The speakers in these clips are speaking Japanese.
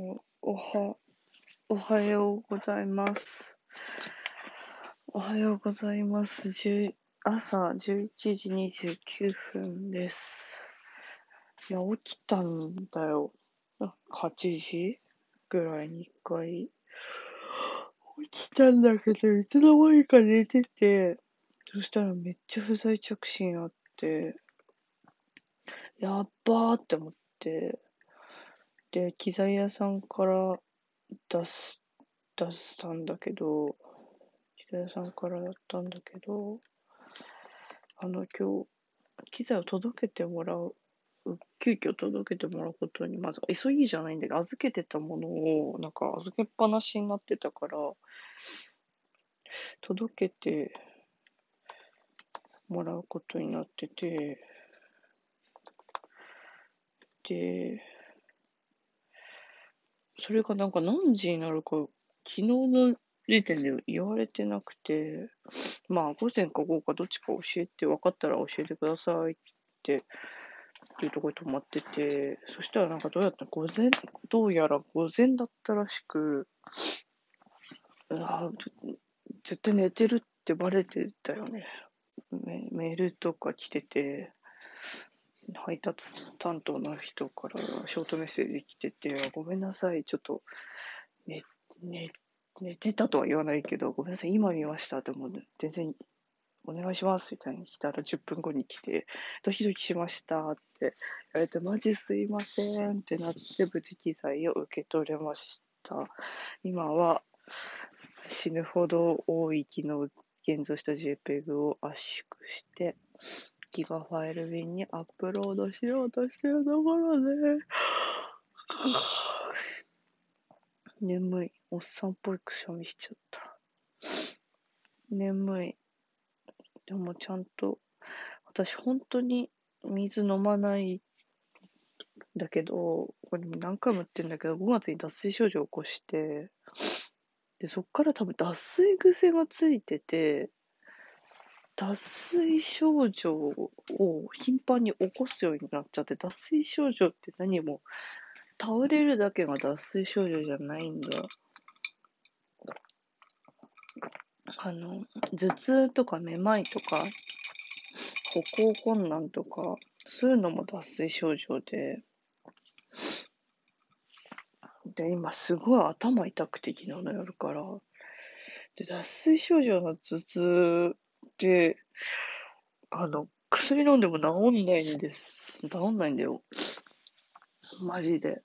おは、おはようございます。おはようございます。10朝11時29分です。いや、起きたんだよ。8時ぐらいに一回。起きたんだけど、いつの間にか寝てて、そしたらめっちゃ不在着信あって、やっばーって思って、で、機材屋さんから出す、出したんだけど、機材屋さんからだったんだけど、あの、今日、機材を届けてもらう、急遽届けてもらうことに、まず、急ぎじゃないんだけど、預けてたものを、なんか預けっぱなしになってたから、届けてもらうことになってて、で、それがなんか何時になるか、昨日の時点で言われてなくて、まあ、午前か午後かどっちか教えて、分かったら教えてくださいって、っていうところに泊まってて、そしたらなんかどうやった午前、どうやら午前だったらしく、うわ絶対寝てるってバレてたよね。メールとか来てて、配達担当の人からショートメッセージ来てて、ごめんなさい、ちょっと、ね、ね、寝てたとは言わないけど、ごめんなさい、今見ましたって思う全然、お願いしますみたいに来たら10分後に来て、ドキドキしましたって言われて、マジすいませんってなって、無事機材を受け取れました。今は死ぬほど多い機能現像した JPEG を圧縮して、ギガファイル便にアップロードしようとしてるところで、眠い。おっさんっぽいくしゃみしちゃった。眠い。でもちゃんと、私本当に水飲まないんだけど、これ何回も言ってんだけど、5月に脱水症状を起こして、で、そっから多分脱水癖がついてて、脱水症状を頻繁に起こすようになっちゃって、脱水症状って何も、倒れるだけが脱水症状じゃないんだ。あの、頭痛とかめまいとか、歩行困難とか、そういうのも脱水症状で、で、今すごい頭痛くて昨日の夜から。で、脱水症状の頭痛で、あの、薬飲んでも治んないんです。治んないんだよ。マジで。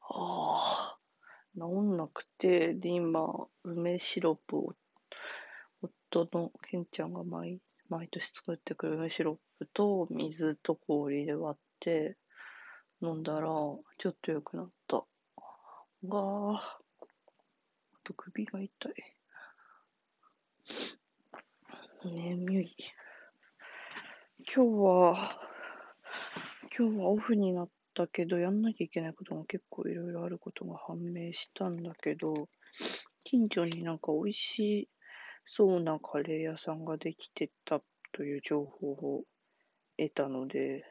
ああ、治んなくて、で、今、梅シロップを、夫のケンちゃんが毎毎年作ってくる梅シロップと水と氷で割って飲んだら、ちょっと良くなった。があ、あと首が痛い。眠い。今日は、今日はオフになったけど、やんなきゃいけないことが結構いろいろあることが判明したんだけど、近所になんか美味しそうなカレー屋さんができてたという情報を得たので、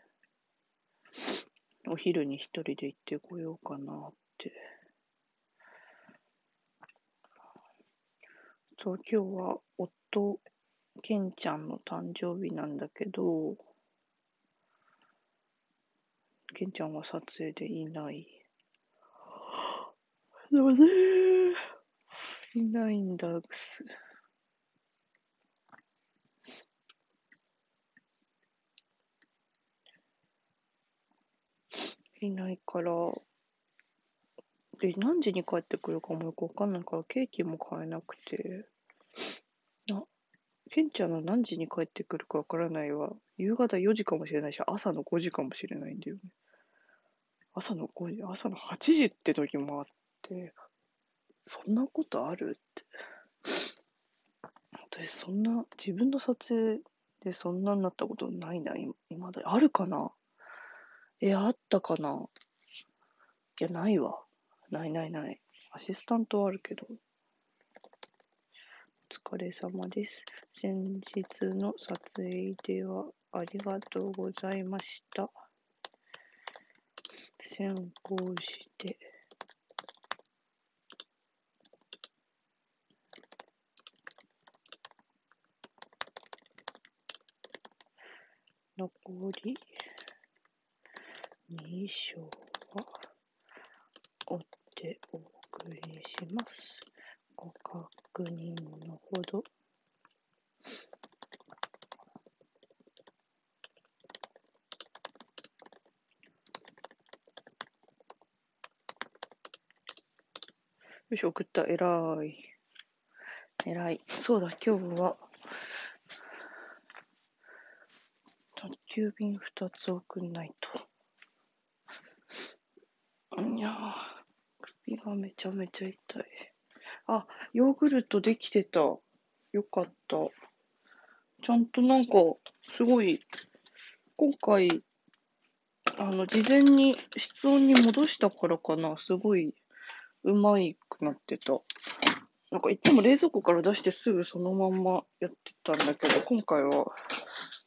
お昼に一人で行ってこようかなって。そう、今日は夫、ケンちゃんの誕生日なんだけど、ケンちゃんは撮影でいない。でもね、いないんだぐす。いないから、で、何時に帰ってくるかもよくわかんないから、ケーキも買えなくて、あ、ケンちゃんの何時に帰ってくるかわからないわ。夕方4時かもしれないし、朝の5時かもしれないんだよね。朝の5時、朝の8時って時もあって、そんなことあるって。私、そんな、自分の撮影でそんなになったことないな、今今まで。あるかな？え、あったかな？いや、ないわ。ないないない。アシスタントはあるけど。疲れ様です。先日の撮影ではありがとうございました。先行して、残り2章は追ってお送りします。ご確認のほど。よし、送った。えらい。えらい。そうだ、今日は、宅急便2つ送んないと。いやー、首がめちゃめちゃ痛い。あ、ヨーグルトできてた。よかった。ちゃんとなんか、すごい、今回、あの、事前に室温に戻したからかな、すごい、うまいくなってた。なんかいつも冷蔵庫から出してすぐそのまんまやってたんだけど、今回は、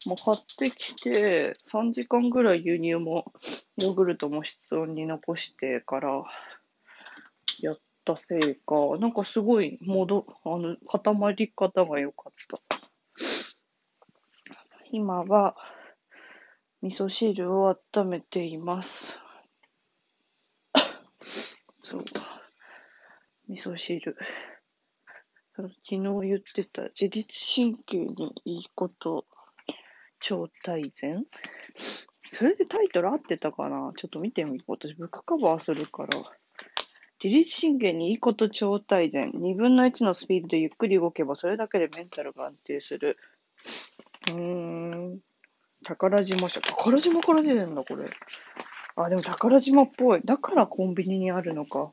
もう買ってきて、3時間ぐらい輸入も、ヨーグルトも室温に残してから、やったせいか、なんかすごい戻、あの、固まり方が良かった。今は、味噌汁を温めています。そう。味噌汁。昨日言ってた自律神経にいいこと、超大全？それでタイトル合ってたかな？ちょっと見てみよう。私、ブックカバーするから。自律神経にいいこと超大全。2分の1のスピードでゆっくり動けば、それだけでメンタルが安定する。うーん。宝島社。宝島から出てるんだ、これ。あ、でも宝島っぽい。だからコンビニにあるのか。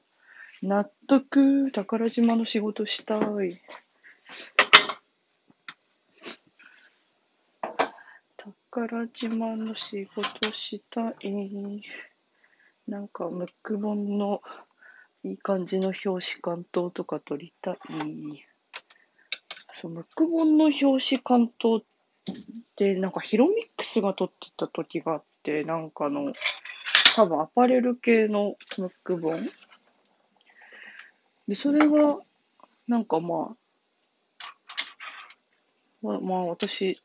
納得。宝島の仕事したい。宝島の仕事したい。なんか、ムック本のいい感じの表紙関東とか撮りたい。そう、ムック本の表紙関東って、なんかヒロミックスが撮ってた時があって、なんかの、多分アパレル系のムック本。で、それが、なんかまあ、まあ、まあ私、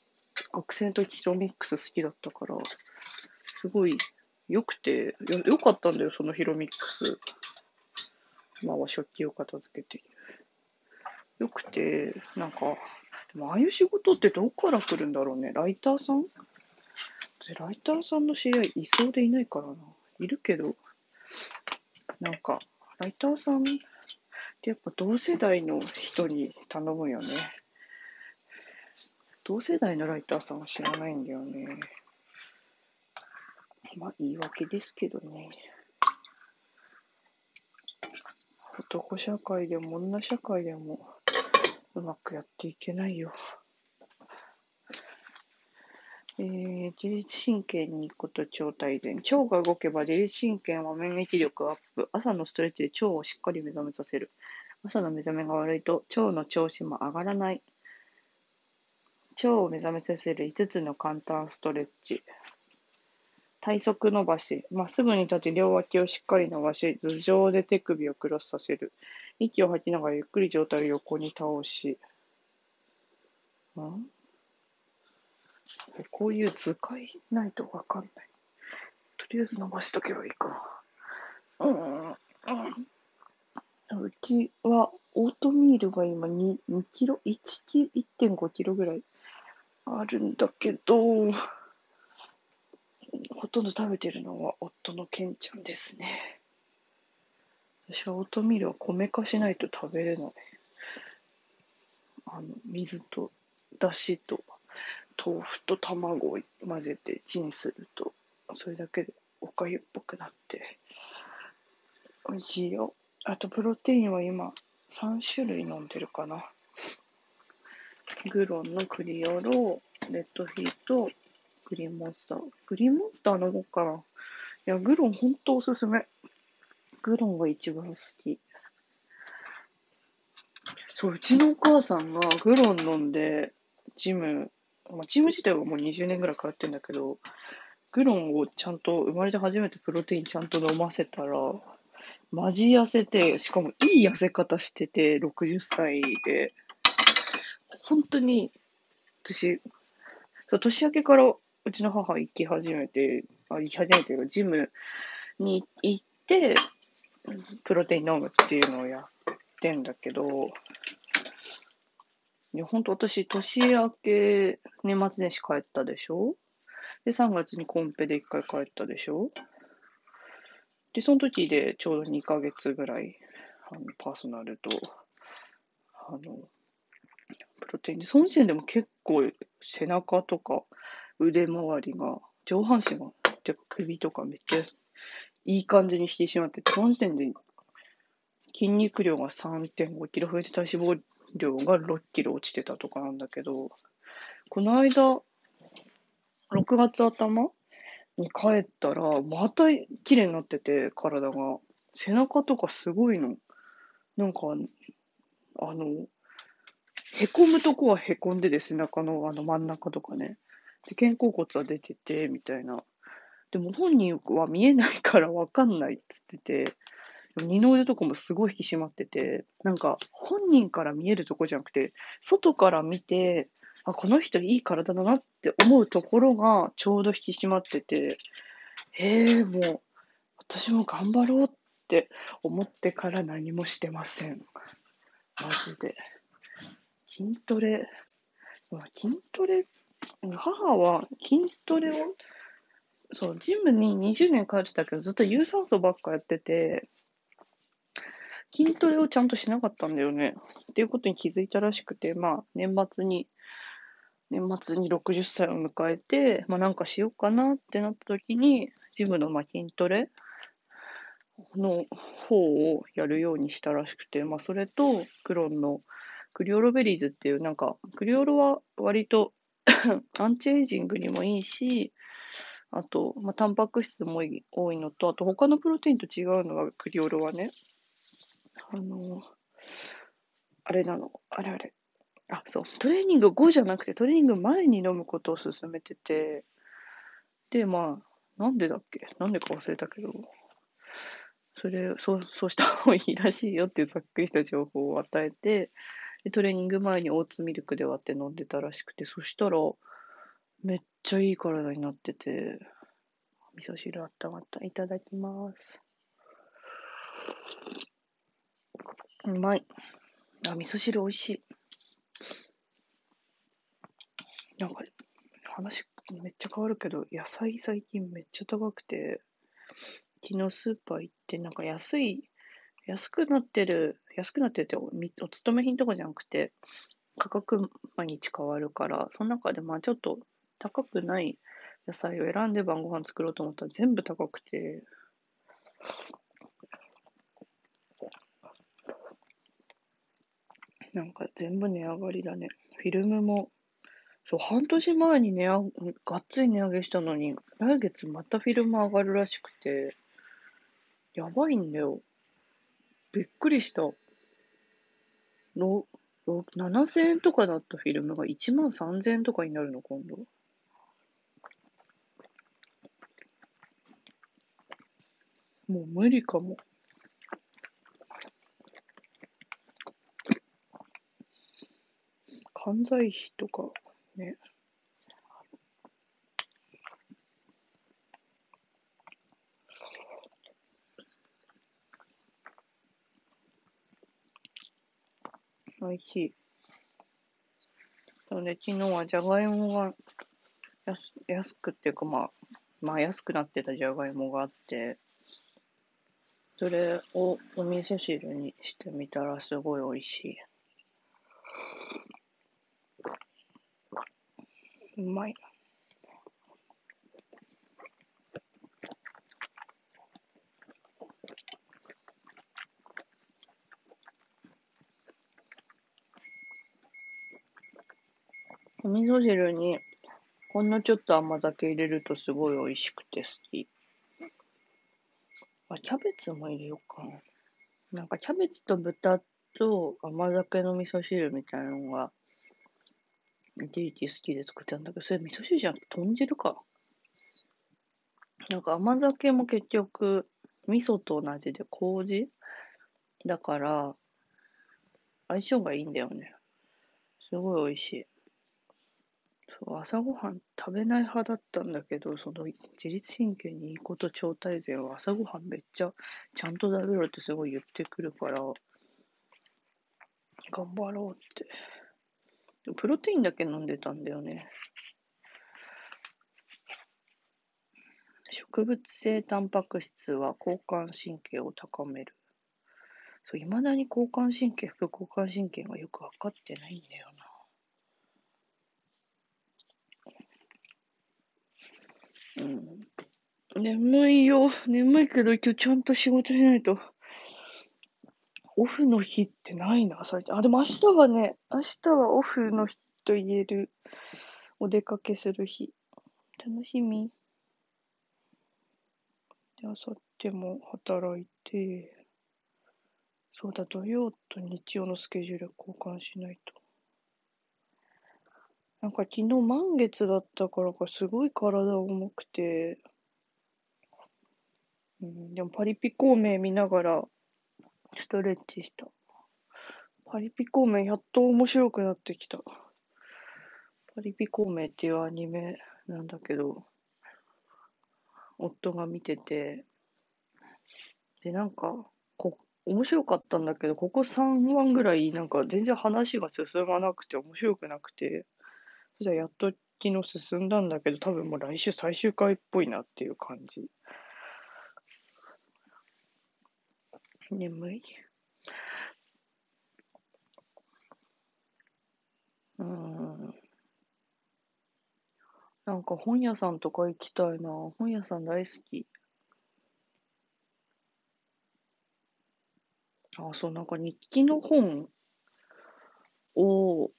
学生の時ヒロミックス好きだったから、すごい良くて、よ良かったんだよ、そのヒロミックス。今は食器を片付けている。良くて、なんか、でもああいう仕事ってどこから来るんだろうね。ライターさん？ライターさんの知り合いいそうでいないからな。いるけど、なんか、ライターさんってやっぱ同世代の人に頼むよね。同世代のライターさんは知らないんだよね。まあ、言い訳ですけどね。男社会でも女社会でもうまくやっていけないよ。えー、自律神経にいいこと超大全。腸が動けば自律神経は免疫力アップ。朝のストレッチで腸をしっかり目覚めさせる。朝の目覚めが悪いと腸の調子も上がらない。腸を目覚めさせる5つの簡単ストレッチ。体側伸ばし。まっすぐに立ち、両脇をしっかり伸ばし、頭上で手首をクロスさせる。息を吐きながらゆっくり上体を横に倒し。んこういう図解ないとわかんない。とりあえず伸ばしとけばいいかな。うん。うん、うちは、オートミールが今 2, 2キロ、1キロ、1.5キロぐらいあるんだけど、ほとんど食べてるのは夫のケンちゃんですね。私はオートミールは米化しないと食べれない。あの、水と、だしと、豆腐と卵を混ぜてチンすると、それだけでおかゆっぽくなって、美味しいよ。あと、プロテインは今、3種類飲んでるかな。グロンのクリオロ、レッドヒート、グリーンモンスター。グリーンモンスター飲もうかな。いや、グロンほんとおすすめ。グロンが一番好き。そう、うちのお母さんがグロン飲んで、ジム、まあ、ジム自体はもう20年ぐらい通ってんだけど、グロンをちゃんと、生まれて初めてプロテインちゃんと飲ませたら、マジ痩せて、しかもいい痩せ方してて、60歳で、本当に、私、そう年明けからうちの母行き始めて、あ、行き始めてるジムに行って、プロテイン飲むっていうのをやってんだけど、いや、ほんと私、年明け、年末年始帰ったでしょ？で、3月にコンペで1回帰ったでしょ？で、その時でちょうど2ヶ月ぐらい、あの、パーソナルと、あの、プロテイン。で、その時点でも結構背中とか腕周りが、上半身が、てか首とかめっちゃいい感じに引き締まって、その時点で筋肉量が3.5キロ増えて体脂肪量が6キロ落ちてたとかなんだけど、この間、6月頭に帰ったら、また綺麗になってて、体が。背中とかすごいの。なんか、あの、へこむとこはへこんでて、背中のあの真ん中とかね。で、肩甲骨は出てて、みたいな。でも本人は見えないからわかんないっつってて、二の腕とかもすごい引き締まってて、なんか本人から見えるとこじゃなくて、外から見て、あ、この人いい体だなって思うところがちょうど引き締まってて、へえ、もう私も頑張ろうって思ってから何もしてません。マジで。筋トレ、筋トレ、母は筋トレを、そう、ジムに20年通ってたけど、ずっと有酸素ばっかやってて、筋トレをちゃんとしなかったんだよね。っていうことに気づいたらしくて、まあ、年末に、年末に60歳を迎えて、まあなんかしようかなってなった時に、ジムのまあ筋トレの方をやるようにしたらしくて、まあそれと、クロンのクリオロベリーズっていう、なんか、クリオロは割と アンチエイジングにもいいし、あと、まあ、タンパク質も多いのと、あと他のプロテインと違うのは、クリオロはね、あの、あれなの、あれあれ。あ、そう、トレーニング後じゃなくて、トレーニング前に飲むことを勧めてて、で、まあ、なんでだっけ？なんでか忘れたけど、それ、そう、そうした方がいいらしいよっていうざっくりした情報を与えて、でトレーニング前にオーツミルクで割って飲んでたらしくて、そしたら、めっちゃいい体になってて、味噌汁あったまった。いただきます。うまい。あ、味噌汁美味しい。なんか、話めっちゃ変わるけど、野菜最近めっちゃ高くて、昨日スーパー行って、なんか安い、安くなってる、安くなってるっておお勤め品とかじゃなくて、価格毎日変わるから、その中でまあちょっと高くない野菜を選んで晩ご飯作ろうと思ったら全部高くて、なんか全部値上がりだね。フィルムも、そう、半年前に値上がっつり値上げしたのに、来月またフィルム上がるらしくて、やばいんだよ。びっくりした。ろろ7000円とかだったフィルムが1万3000円とかになるの、今度。もう無理かも。犯罪費とかね。美味しい。そうね、昨日はじゃがいもが安安くっていうかまあ、まあ安くなってたじゃがいもがあって、それをお味噌汁にしてみたらすごい美味しい。うまい。噌汁にほんのちょっと甘酒入れるとすごい美味しくて好き。あ、キャベツも入れようかな。なんかキャベツと豚と甘酒の味噌汁みたいなのがいちいち好きで作ってたんだけど、それ味噌汁じゃなくて豚汁か。なんか甘酒も結局、味噌と同じで麹？だから、相性がいいんだよね。すごい美味しい。そう朝ごはん食べない派だったんだけど、その自律神経にいいこと超大全は朝ごはんめっちゃちゃんと食べろってすごい言ってくるから、頑張ろうって。プロテインだけ飲んでたんだよね。植物性タンパク質は交感神経を高める。そう、未だに交感神経、副交感神経がよくわかってないんだよな。うん。眠いよ。眠いけど今日ちゃんと仕事しないと。オフの日ってないな、最近。あ、でも明日はね、明日はオフの日と言えるお出かけする日。楽しみ。で、あさっても働いて、そうだ、土曜と日曜のスケジュール交換しないと。なんか昨日満月だったからかすごい体重くて、うん、でもパリピ孔明見ながらストレッチした。パリピ孔明やっと面白くなってきた。パリピ孔明っていうアニメなんだけど、夫が見てて、で、なんか、こ、面白かったんだけど、ここ3話ぐらい、なんか全然話が進まなくて面白くなくて、じゃあやっと昨日進んだんだけど、多分もう来週最終回っぽいなっていう感じ。眠い。うん。なんか本屋さんとか行きたいな。本屋さん大好き。あ、そう、なんか日記の本を、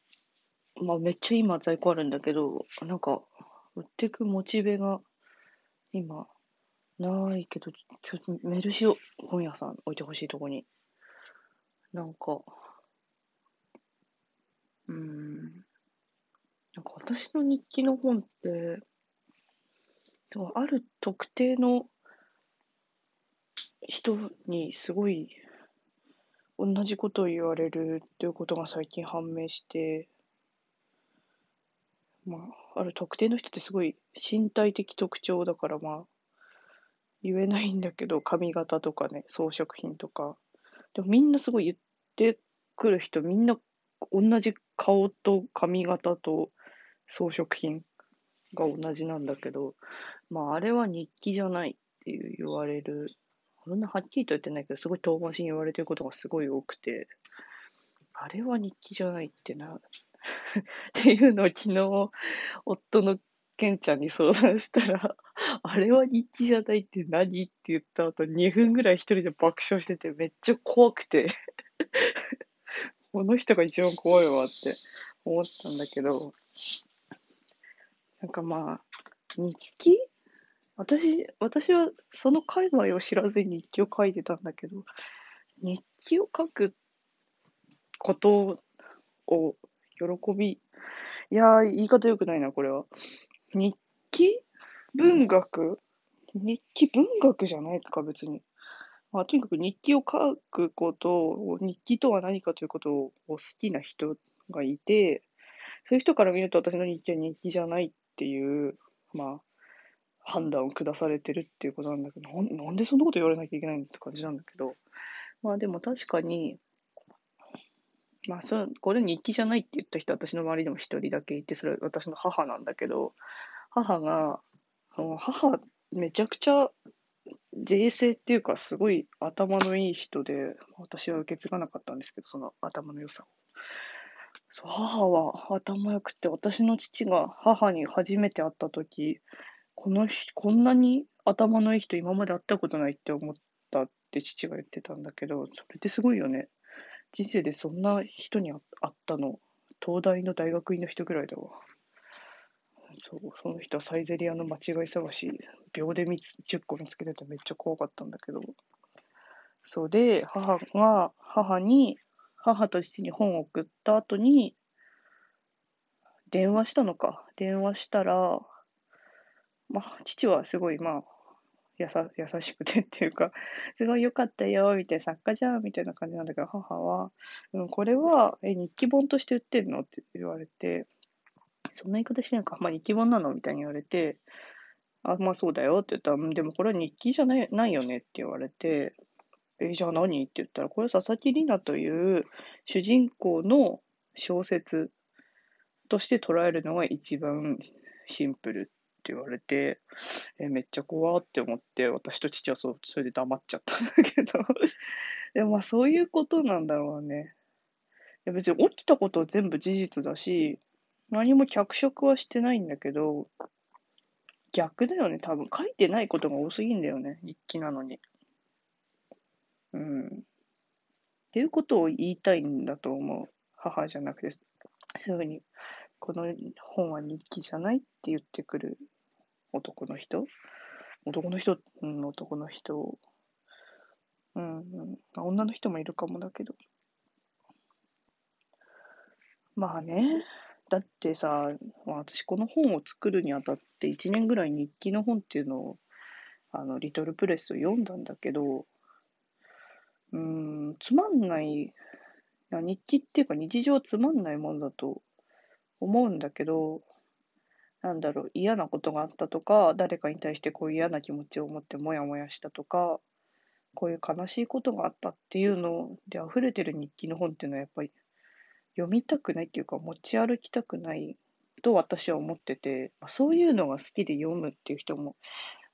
まあめっちゃ今在庫あるんだけど、なんか売ってくモチベが今ないけど、ちょメルしよう。本屋さん置いてほしいとこに。なんか、うん。なんか私の日記の本って、ある特定の人にすごい同じことを言われるっていうことが最近判明して、まあ、ある特定の人ってすごい身体的特徴だからまあ、言えないんだけど、髪型とかね、装飾品とか。でもみんなすごい言ってくる人、みんな同じ顔と髪型と装飾品が同じなんだけど、まあ、あれは日記じゃないっていう言われる、そんなはっきりと言ってないけど、すごい遠回しに言われてることがすごい多くて、あれは日記じゃないってな、っていうのを昨日、夫のケンちゃんに相談したら、あれは日記じゃないって何って言った後、2分ぐらい一人で爆笑してて、めっちゃ怖くて。この人が一番怖いわって思ったんだけど、なんかまあ、日記？私、私はその界隈を知らずに日記を書いてたんだけど、日記を書くことを喜び、いやー、言い方良くないな、これは。日記文学？日記文学じゃないか、別に。まあ、とにかく日記を書くことを、日記とは何かということを好きな人がいて、そういう人から見ると私の日記は日記じゃないっていう、まあ、判断を下されてるっていうことなんだけど、なんでそんなこと言われなきゃいけないのって感じなんだけど、まあでも確かに、まあそ、これ日記じゃないって言った人、私の周りでも一人だけいて、それ私の母なんだけど、母が、母、めちゃくちゃ、冷静っていうか、すごい頭のいい人で、私は受け継がなかったんですけど、その頭の良さを。そう母は頭良くて、私の父が母に初めて会った時、この人、こんなに頭のいい人今まで会ったことないって思ったって父が言ってたんだけど、それってすごいよね。人生でそんな人に会ったの、東大の大学院の人ぐらいだわ。そう、その人はサイゼリアの間違い探し、秒で3つ、10個見つけててめっちゃ怖かったんだけど。そうで、母が、母に、母と父に本を送った後に、電話したのか。電話したら、まあ、父はすごい、まあ、やさ優しくてっていうか、すごい良かったよ、みたいな、作家じゃん、みたいな感じなんだけど、母は、うん、これは、え、日記本として売ってるのって言われて、そんな言い方してなんか、まあ日記本なのみたいに言われて、あ、まあそうだよって言ったら、でもこれは日記じゃないないよねって言われて、え、じゃあ何って言ったら、これ佐々木里奈という主人公の小説として捉えるのが一番シンプルって言われて、え、めっちゃ怖って思って、私と父はそ、それで黙っちゃったんだけど でもまあそういうことなんだろうね。いや別に起きたことは全部事実だし、何も脚色はしてないんだけど、逆だよね、多分。書いてないことが多すぎんだよね、日記なのに。うん。っていうことを言いたいんだと思う。母じゃなくて、すぐに、この本は日記じゃないって言ってくる男の人？男の人、うん、男の人。うん、うん。女の人もいるかもだけど。まあね。だってさ、私この本を作るにあたって1年ぐらい日記の本っていうのを、あの、リトルプレスを読んだんだけど、うん、つまんない、日記っていうか日常つまんないもんだと思うんだけど、なんだろう、嫌なことがあったとか、誰かに対してこう嫌な気持ちを持ってモヤモヤしたとか、こういう悲しいことがあったっていうので溢れてる日記の本っていうのはやっぱり読みたくないっていうか持ち歩きたくないと私は思ってて、そういうのが好きで読むっていう人も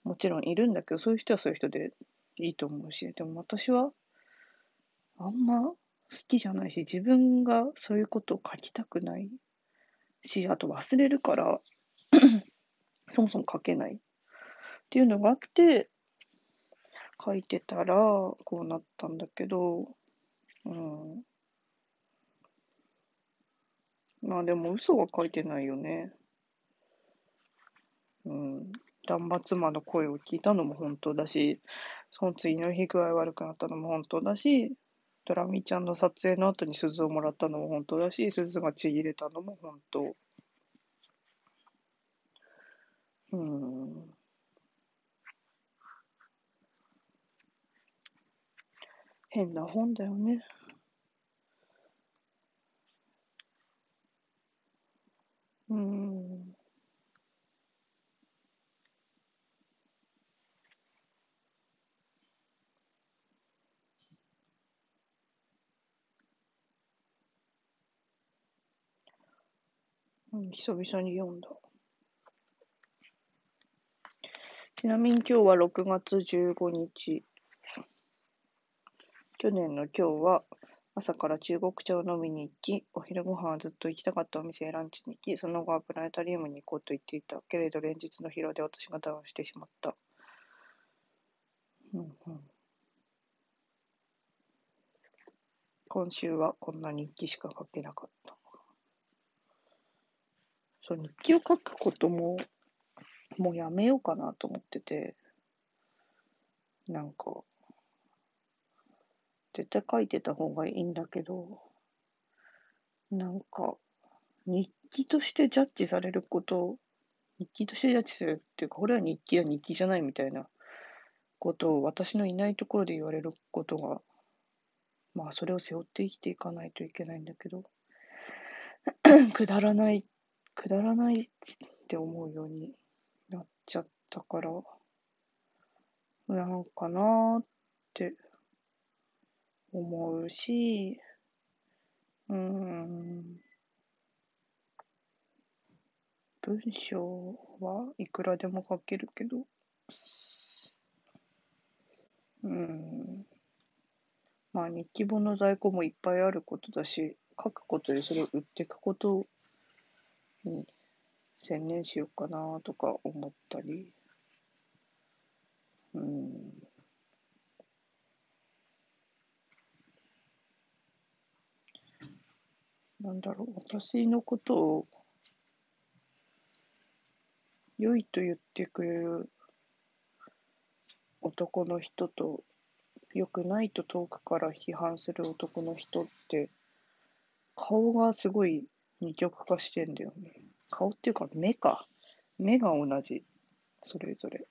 もちろんいるんだけど、そういう人はそういう人でいいと思うし、でも私はあんま好きじゃないし、自分がそういうことを書きたくないし、あと忘れるから そもそも書けないっていうのがあって、書いてたら、こうなったんだけど、うん。まあでも嘘は書いてないよね。うん。断末魔の声を聞いたのも本当だし、その次の日具合悪くなったのも本当だし、ドラミちゃんの撮影の後に鈴をもらったのも本当だし、鈴がちぎれたのも本当。うん。変な本だよね。うん。うん、久々に読んだ。ちなみに今日は6月15日。去年の今日は朝から中国茶を飲みに行き、お昼ご飯はずっと行きたかったお店へランチに行き、その後はプラネタリウムに行こうと言っていた。けれど連日の疲労で私がダウンしてしまった。うんうん、今週はこんな日記しか書けなかった。そう、日記を書くことも、もうやめようかなと思ってて、なんか、絶対書いてた方がいいんだけど、なんか、日記としてジャッジされること、日記としてジャッジするっていうか、これは日記は日記じゃないみたいなことを私のいないところで言われることが、まあそれを背負って生きていかないといけないんだけど、くだらない、くだらないって思うようにちゃったから、なんかなーって思うし、うん、文章はいくらでも書けるけど、うん、まあ日記本の在庫もいっぱいあることだし、書くことでそれを売っていくことに専念しようかなとか思ったり、うん。なんだろう、私のことを良いと言ってくれる男の人と、良くないと遠くから批判する男の人って、顔がすごい二極化してんだよね。顔っていうか目か。目が同じ。それぞれ。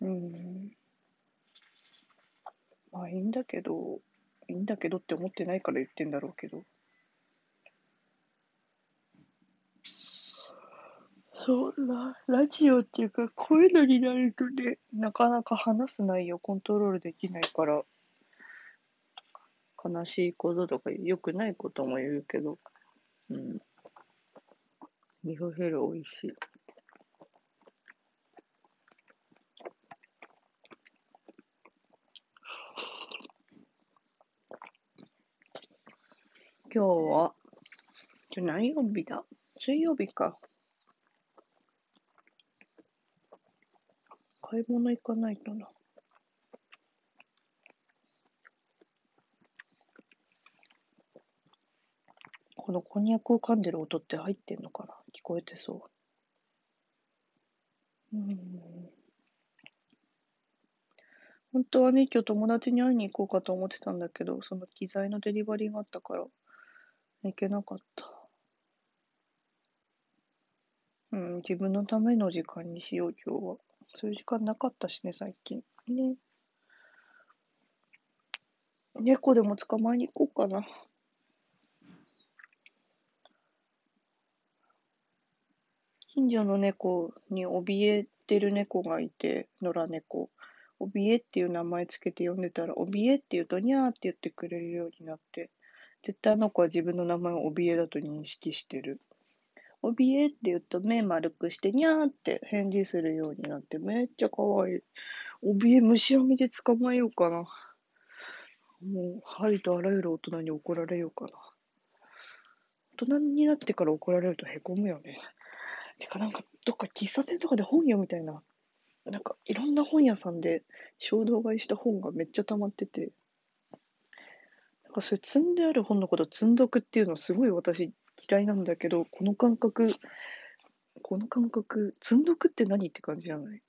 うん。まあいいんだけど、いいんだけどって思ってないから言ってんだろうけど。そうラ、ラジオっていうか、こういうのになるとね、なかなか話す内容コントロールできないから、悲しいこととか良くないことも言うけど、うん。味噌汁美味しい。今日は、今日何曜日だ？水曜日か。買い物行かないとな。このこんにゃくを噛んでる音って入ってんのかな？聞こえてそう。うん。本当はね、今日友達に会いに行こうかと思ってたんだけど、その機材のデリバリーがあったから、行けなかった。うん、自分のための時間にしよう、今日は。そういう時間なかったしね、最近。ね。猫でも捕まえに行こうかな。近所の猫に怯えてる猫がいて、野良猫。怯えっていう名前つけて呼んでたら、怯えって言うと、にゃーって言ってくれるようになって、絶対あの子は自分の名前を怯えだと認識してる。怯えって言うと目丸くして、にゃーって返事するようになって、めっちゃ可愛い。怯え虫網で捕まえようかな。もう、ありとあらゆる大人に怒られようかな。大人になってから怒られるとへこむよね。てかなんか、どっか喫茶店とかで本読みたいな。なんか、いろんな本屋さんで衝動買いした本がめっちゃ溜まってて。なんかそれ積んである本のこと積んどくっていうのすごい私嫌いなんだけど、この感覚、この感覚、積んどくって何って感じじゃない？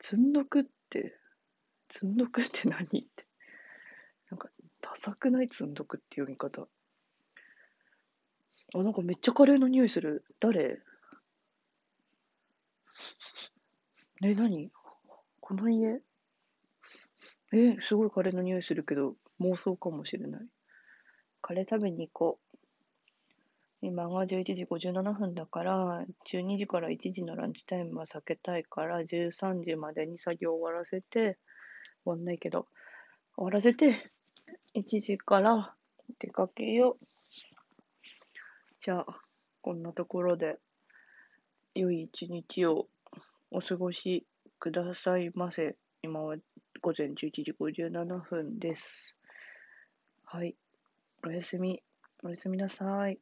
積んどくって、積んどくって何って。なんか、ダサくない積んどくって読み方。あ、なんかめっちゃカレーの匂いする。誰？え、何？この家？え、すごいカレーの匂いするけど、妄想かもしれない。カレー食べに行こう。今が11時57分だから、12時から1時のランチタイムは避けたいから、13時までに作業終わらせて、終わんないけど、終わらせて、1時から出かけよう。じゃあ、こんなところで、良い一日をお過ごしくださいませ。今は午前11時57分です。はい。おやすみ。おやすみなさい。